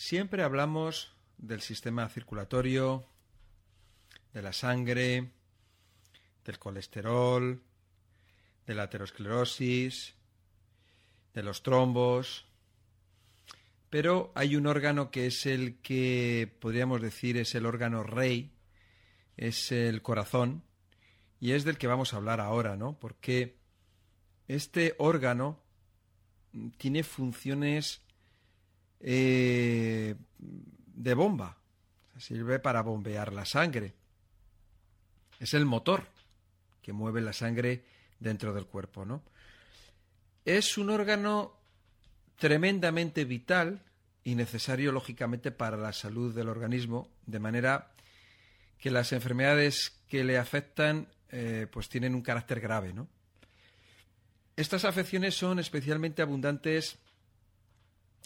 Siempre hablamos del sistema circulatorio, de la sangre, del colesterol, de la aterosclerosis, de los trombos, pero hay un órgano que es el que podríamos decir es el órgano rey, es el corazón, y es del que vamos a hablar ahora, ¿no? Porque este órgano tiene funciones eh, de bomba. Sirve para bombear la sangre. Es el motor que mueve la sangre dentro del cuerpo, ¿no? Es un órgano tremendamente vital y necesario, lógicamente, para la salud del organismo, de manera que las enfermedades que le afectan eh, pues tienen un carácter grave, ¿no? Estas afecciones son especialmente abundantes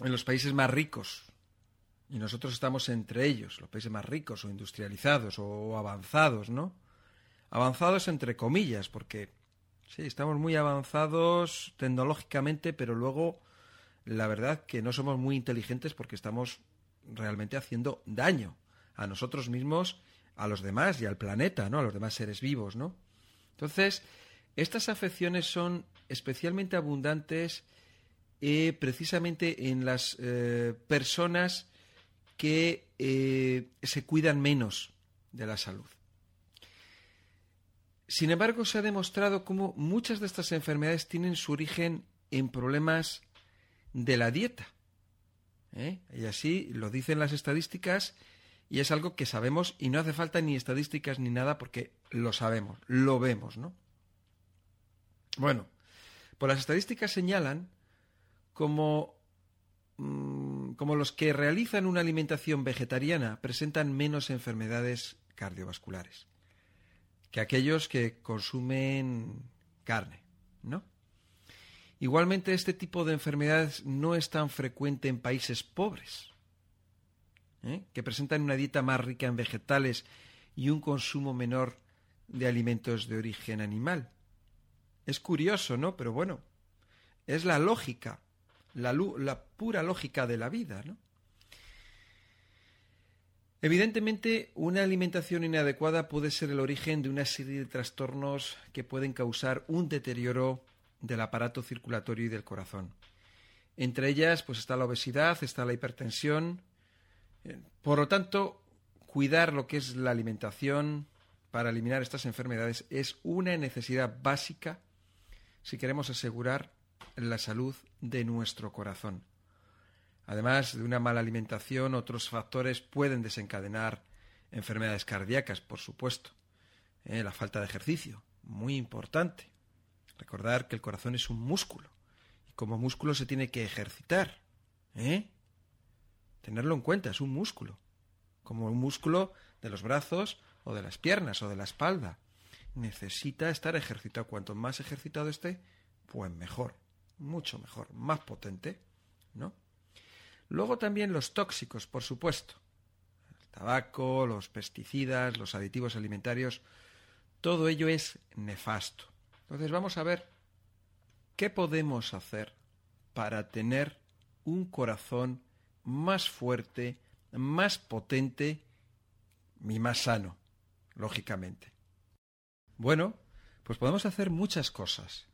en los países más ricos, y nosotros estamos entre ellos, los países más ricos o industrializados o avanzados, ¿no? Avanzados entre comillas, porque sí, estamos muy avanzados tecnológicamente, pero luego la verdad que no somos muy inteligentes porque estamos realmente haciendo daño a nosotros mismos, a los demás y al planeta, ¿no? A los demás seres vivos, ¿no? Entonces, estas afecciones son especialmente abundantes eh, precisamente en las eh, personas que eh, se cuidan menos de la salud. Sin embargo, se ha demostrado cómo muchas de estas enfermedades tienen su origen en problemas de la dieta. Y así lo dicen las estadísticas y es algo que sabemos y no hace falta ni estadísticas ni nada porque lo sabemos, lo vemos, ¿no? Bueno, pues las estadísticas señalan como, mm, como los que realizan una alimentación vegetariana presentan menos enfermedades cardiovasculares que aquellos que consumen carne, ¿no? Igualmente, este tipo de enfermedades no es tan frecuente en países pobres, ¿eh? que presentan una dieta más rica en vegetales y un consumo menor de alimentos de origen animal. Es curioso, ¿no? Pero bueno, es la lógica, la, pura lógica de la vida, ¿no? Evidentemente, una alimentación inadecuada puede ser el origen de una serie de trastornos que pueden causar un deterioro del aparato circulatorio y del corazón. Entre ellas, pues está la obesidad, está la hipertensión. Eh, por lo tanto, cuidar lo que es la alimentación para eliminar estas enfermedades es una necesidad básica si queremos asegurar la salud de nuestro corazón. Además de una mala alimentación, otros factores pueden desencadenar enfermedades cardíacas, por supuesto. Eh, la falta de ejercicio, muy importante. Recordar que el corazón es un músculo y como músculo se tiene que ejercitar. ¿eh? Tenerlo en cuenta, es un músculo. Como un músculo de los brazos o de las piernas o de la espalda. Necesita estar ejercitado. Cuanto más ejercitado esté, pues mejor. Mucho mejor, más potente, ¿no? Luego también los tóxicos, por supuesto. El tabaco, los pesticidas, los aditivos alimentarios, todo ello es nefasto. Entonces vamos a ver qué podemos hacer para tener un corazón más fuerte, más potente y más sano, lógicamente. Bueno, pues podemos hacer muchas cosas.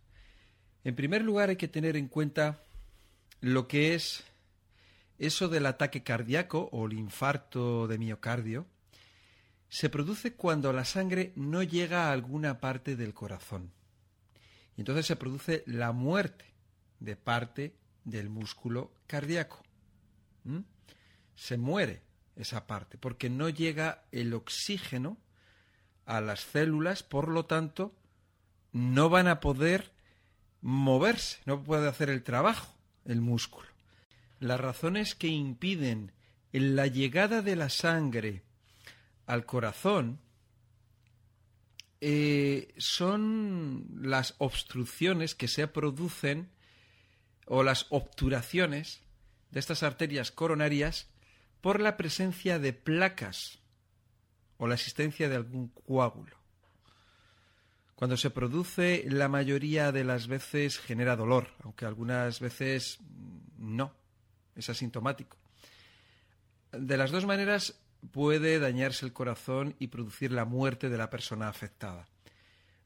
En primer lugar hay que tener en cuenta lo que es eso del ataque cardíaco o el infarto de miocardio se produce cuando la sangre no llega a alguna parte del corazón. Y entonces se produce la muerte de parte del músculo cardíaco. Se muere esa parte porque no llega el oxígeno a las células, por lo tanto, no van a poder moverse, no puede hacer el trabajo el músculo las razones que impiden la llegada de la sangre al corazón eh, son las obstrucciones que se producen o las obturaciones de estas arterias coronarias por la presencia de placas o la existencia de algún coágulo. Cuando se produce, la mayoría de las veces genera dolor, aunque algunas veces no es asintomático. de las dos maneras puede dañarse el corazón y producir la muerte de la persona afectada.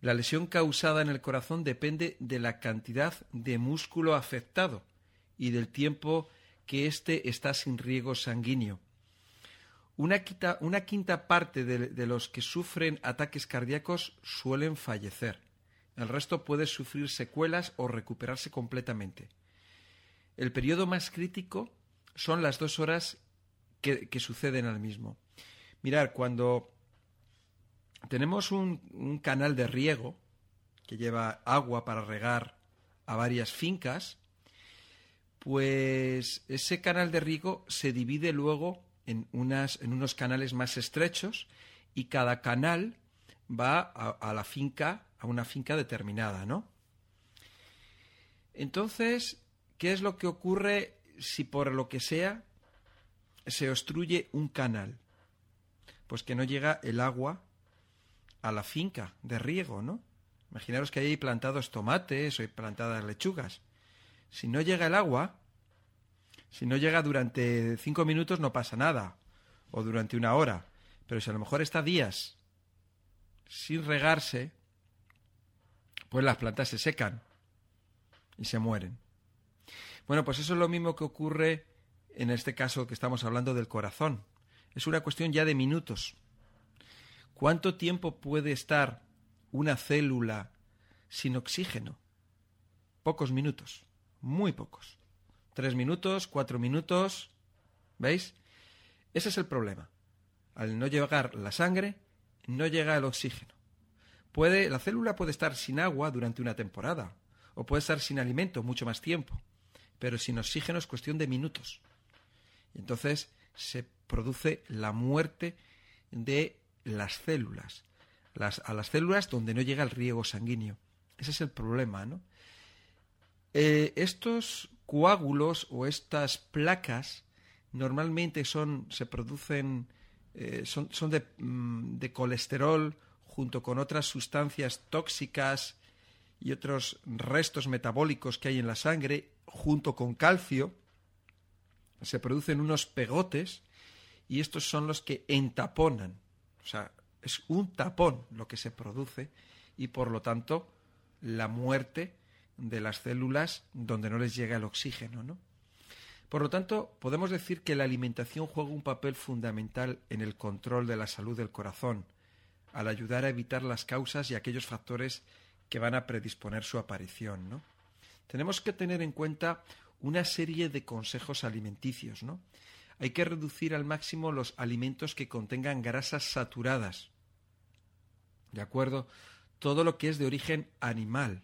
La lesión causada en el corazón depende de la cantidad de músculo afectado y del tiempo que éste está sin riego sanguíneo. Una quinta, parte de, los que sufren ataques cardíacos suelen fallecer. El resto puede sufrir secuelas o recuperarse completamente. El periodo más crítico son las dos horas que, suceden al mismo. Mirar, cuando tenemos un canal de riego que lleva agua para regar a varias fincas, pues ese canal de riego se divide luego en, unas, en unos canales más estrechos y cada canal va a, la finca, a una finca determinada, ¿no? Entonces, ¿qué es lo que ocurre si por lo que sea se obstruye un canal? Pues que no llega el agua a la finca de riego, ¿no? Imaginaros que hay plantados tomates o hay plantadas lechugas. Si no llega el agua, si no llega durante cinco minutos no pasa nada, o durante una hora, pero si a lo mejor está días sin regarse, pues las plantas se secan y se mueren. Bueno, pues eso es lo mismo que ocurre en este caso que estamos hablando del corazón. Es una cuestión ya de minutos. ¿Cuánto tiempo puede estar una célula sin oxígeno? Pocos minutos, muy pocos. Tres minutos, cuatro minutos. ¿Veis? Ese es el problema. Al no llegar la sangre, no llega el oxígeno. Puede, la célula puede estar sin agua durante una temporada, o puede estar sin alimento mucho más tiempo, pero sin oxígeno es cuestión de minutos. Y entonces se produce la muerte de las células, a las células donde no llega el riego sanguíneo. Ese es el problema, ¿no? Eh, estos coágulos o estas placas normalmente son, se producen, eh, son, mm, de, colesterol junto con otras sustancias tóxicas y otros restos metabólicos que hay en la sangre, junto con calcio, se producen unos pegotes y estos son los que entaponan. O sea, es un tapón lo que se produce y por lo tanto la muerte de las células donde no les llega el oxígeno, ¿no? Por lo tanto, podemos decir que la alimentación juega un papel fundamental en el control de la salud del corazón, al ayudar a evitar las causas y aquellos factores que van a predisponer su aparición, ¿no? Tenemos que tener en cuenta una serie de consejos alimenticios, ¿no? Hay que reducir al máximo los alimentos que contengan grasas saturadas. ¿De acuerdo? Todo lo que es de origen animal,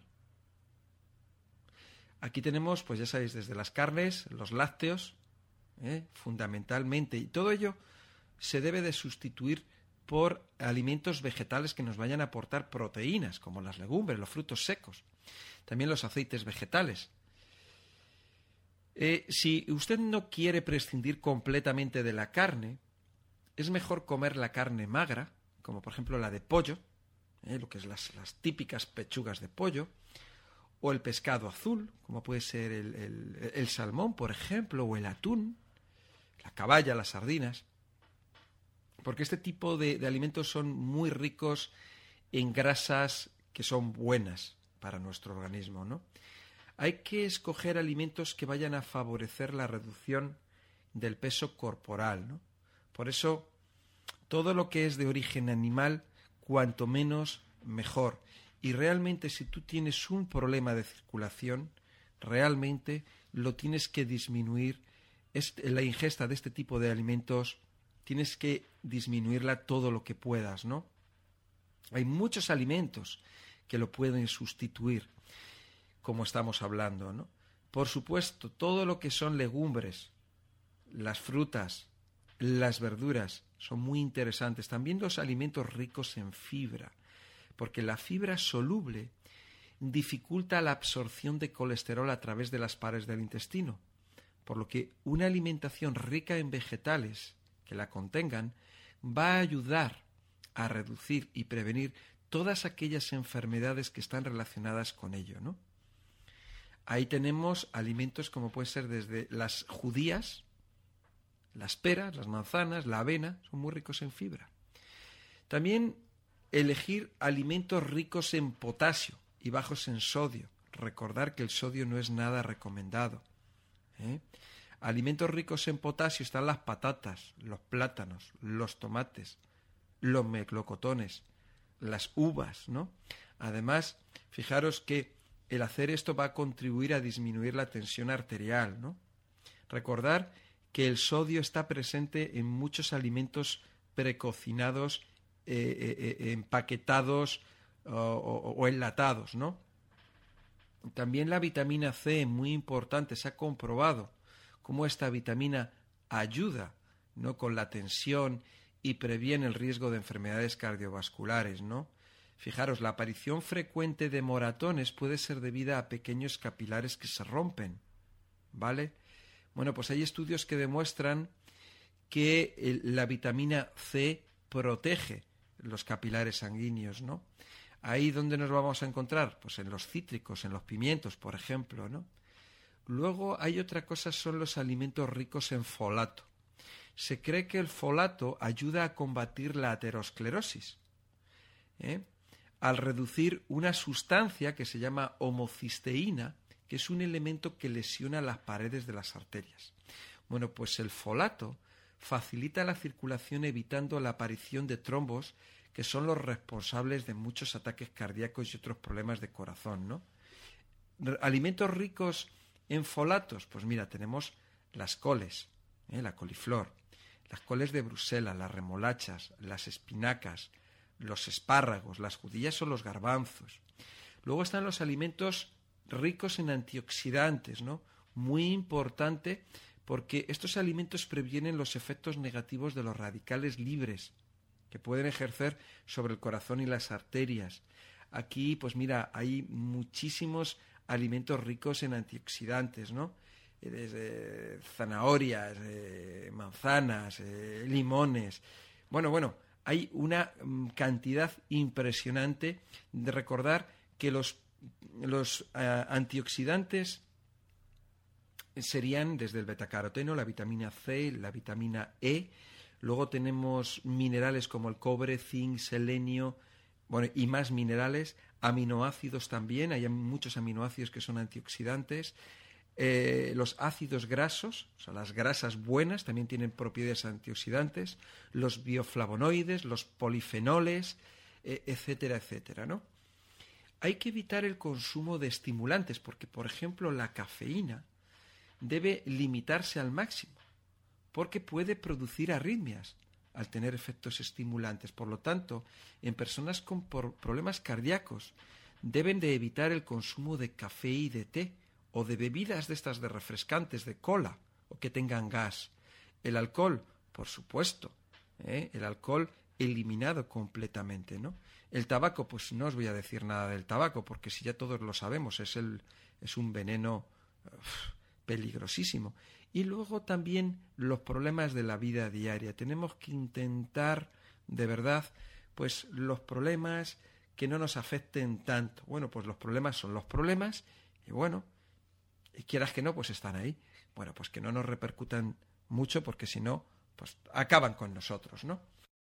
Aquí tenemos, pues ya sabéis, desde las carnes, los lácteos, ¿eh? fundamentalmente, y todo ello se debe de sustituir por alimentos vegetales que nos vayan a aportar proteínas, como las legumbres, los frutos secos, también los aceites vegetales. Eh, si usted no quiere prescindir completamente de la carne, es mejor comer la carne magra, como por ejemplo la de pollo, ¿eh? lo que es las, las típicas pechugas de pollo, o el pescado azul, como puede ser el, salmón, por ejemplo, o el atún, la caballa, las sardinas, porque este tipo de, alimentos son muy ricos en grasas que son buenas para nuestro organismo, ¿no? Hay que escoger alimentos que vayan a favorecer la reducción del peso corporal, ¿no? Por eso, todo lo que es de origen animal, cuanto menos, mejor. Y realmente si tú tienes un problema de circulación, realmente lo tienes que disminuir. la ingesta de este tipo de alimentos tienes que disminuirla todo lo que puedas, ¿no? Hay muchos alimentos que lo pueden sustituir, como estamos hablando, ¿no? Por supuesto, todo lo que son legumbres, las frutas, las verduras, son muy interesantes. También los alimentos ricos en fibra porque la fibra soluble dificulta la absorción de colesterol a través de las pares del intestino, por lo que una alimentación rica en vegetales que la contengan va a ayudar a reducir y prevenir todas aquellas enfermedades que están relacionadas con ello, ¿no? Ahí tenemos alimentos como puede ser desde las judías, Las peras, las manzanas, la avena son muy ricos en fibra. También elegir alimentos ricos en potasio y bajos en sodio. Recordar que el sodio no es nada recomendado. ¿eh? Alimentos ricos en potasio están las patatas, los plátanos, los tomates, los meclocotones, las uvas, ¿no? Además, fijaros que el hacer esto va a contribuir a disminuir la tensión arterial, ¿no? Recordar que el sodio está presente en muchos alimentos precocinados, eh, eh, eh, empaquetados o, enlatados, ¿no? También la vitamina C, muy importante, se ha comprobado cómo esta vitamina ayuda ¿no? con la tensión y previene el riesgo de enfermedades cardiovasculares, ¿no? Fijaros, la aparición frecuente de moratones puede ser debida a pequeños capilares que se rompen, ¿vale? Bueno, pues hay estudios que demuestran que la vitamina C protege los capilares sanguíneos, ¿no? Ahí donde nos vamos a encontrar, pues en los cítricos, en los pimientos, por ejemplo, ¿no? Luego hay otra cosa, son los alimentos ricos en folato. Se cree que el folato ayuda a combatir la aterosclerosis. ¿eh? Al reducir una sustancia que se llama homocisteína, que es un elemento que lesiona las paredes de las arterias. Bueno, pues el folato facilita la circulación evitando la aparición de trombos que son los responsables de muchos ataques cardíacos y otros problemas de corazón, ¿no? Alimentos ricos en folatos, pues mira, tenemos las coles, ¿eh? la coliflor, las coles de Bruselas, las remolachas, las espinacas, los espárragos, las judías o los garbanzos. Luego están los alimentos ricos en antioxidantes, ¿no? Muy importante porque estos alimentos previenen los efectos negativos de los radicales libres que pueden ejercer sobre el corazón y las arterias. Aquí, pues mira, hay muchísimos alimentos ricos en antioxidantes, ¿no? Eh, desde zanahorias, eh, manzanas, eh, limones. Bueno, bueno, hay una mm, cantidad impresionante de recordar que los los antioxidantes serían desde el betacaroteno, la vitamina C, la vitamina E. Luego tenemos minerales como el cobre, zinc, selenio, bueno, y más minerales, aminoácidos también, hay muchos aminoácidos que son antioxidantes. Eh, los ácidos grasos, o sea, las grasas buenas, también tienen propiedades antioxidantes. Los bioflavonoides, los polifenoles, eh, etcétera, etcétera, ¿no? Hay que evitar el consumo de estimulantes porque, por ejemplo, la cafeína debe limitarse al máximo porque puede producir arritmias al tener efectos estimulantes. Por lo tanto, en personas con problemas cardíacos deben de evitar el consumo de café y de té o de bebidas de estas de refrescantes, de cola o que tengan gas. El alcohol, por supuesto, ¿eh? el alcohol eliminado completamente, ¿no? El tabaco, pues no os voy a decir nada del tabaco, porque si ya todos lo sabemos, es, el, es un veneno peligrosísimo. Y luego también los problemas de la vida diaria. Tenemos que intentar, de verdad, pues los problemas que no nos afecten tanto. Bueno, pues los problemas son los problemas, y bueno, y quieras que no, pues están ahí. Bueno, pues que no nos repercutan mucho, porque si no, pues acaban con nosotros, ¿no?